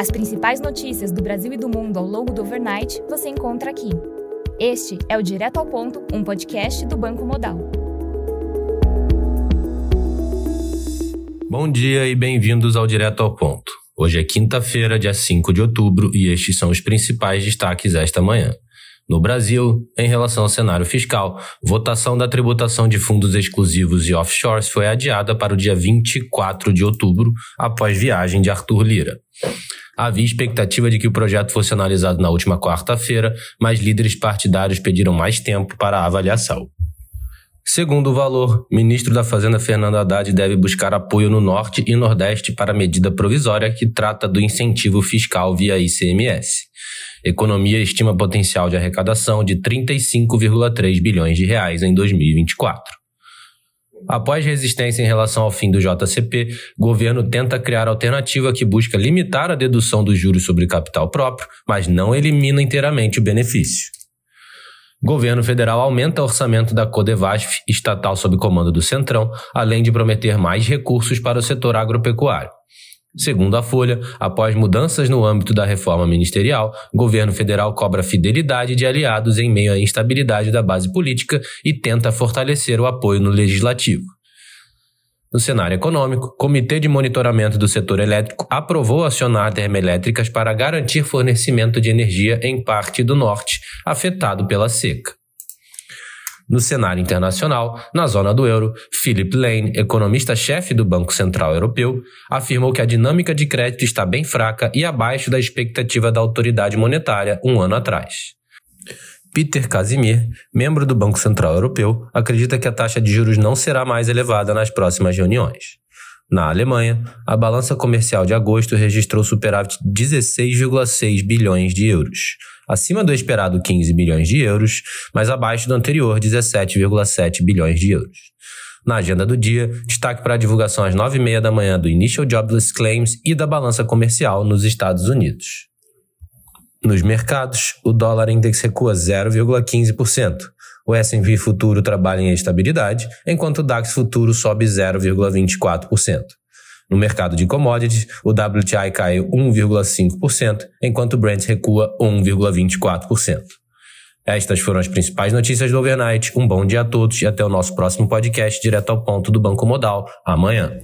As principais notícias do Brasil e do mundo ao longo do overnight você encontra aqui. Este é o Direto ao Ponto, um podcast do Banco Modal. Bom dia e bem-vindos ao Direto ao Ponto. Hoje é quinta-feira, dia 5 de outubro, e estes são os principais destaques esta manhã. No Brasil, em relação ao cenário fiscal, votação da tributação de fundos exclusivos e offshores foi adiada para o dia 24 de outubro, após viagem de Arthur Lira. Havia expectativa de que o projeto fosse analisado na última quarta-feira, mas líderes partidários pediram mais tempo para a avaliação. Segundo o valor, ministro da Fazenda Fernando Haddad deve buscar apoio no Norte e Nordeste para a medida provisória que trata do incentivo fiscal via ICMS. Economia estima potencial de arrecadação de 35,3 bilhões de reais em 2024. Após resistência em relação ao fim do JCP, governo tenta criar alternativa que busca limitar a dedução dos juros sobre capital próprio, mas não elimina inteiramente o benefício. Governo federal aumenta o orçamento da Codevasf, estatal sob comando do Centrão, além de prometer mais recursos para o setor agropecuário. Segundo a Folha, após mudanças no âmbito da reforma ministerial, governo federal cobra fidelidade de aliados em meio à instabilidade da base política e tenta fortalecer o apoio no legislativo. No cenário econômico, Comitê de Monitoramento do Setor Elétrico aprovou acionar termoelétricas para garantir fornecimento de energia em parte do norte, afetado pela seca. No cenário internacional, na zona do euro, Philip Lane, economista-chefe do Banco Central Europeu, afirmou que a dinâmica de crédito está bem fraca e abaixo da expectativa da autoridade monetária um ano atrás. Peter Casimir, membro do Banco Central Europeu, acredita que a taxa de juros não será mais elevada nas próximas reuniões. Na Alemanha, a balança comercial de agosto registrou superávit de 16,6 bilhões de euros, acima do esperado 15 bilhões de euros, mas abaixo do anterior 17,7 bilhões de euros. Na agenda do dia, destaque para a divulgação às 9h30 da manhã do Initial Jobless Claims e da balança comercial nos Estados Unidos. Nos mercados, o dólar index recua 0,15%. O S&P futuro trabalha em estabilidade, enquanto o DAX futuro sobe 0,24%. No mercado de commodities, o WTI caiu 1,5%, enquanto o Brent recua 1,24%. Estas foram as principais notícias do overnight. Um bom dia a todos e até o nosso próximo podcast direto ao ponto do Banco Modal, amanhã.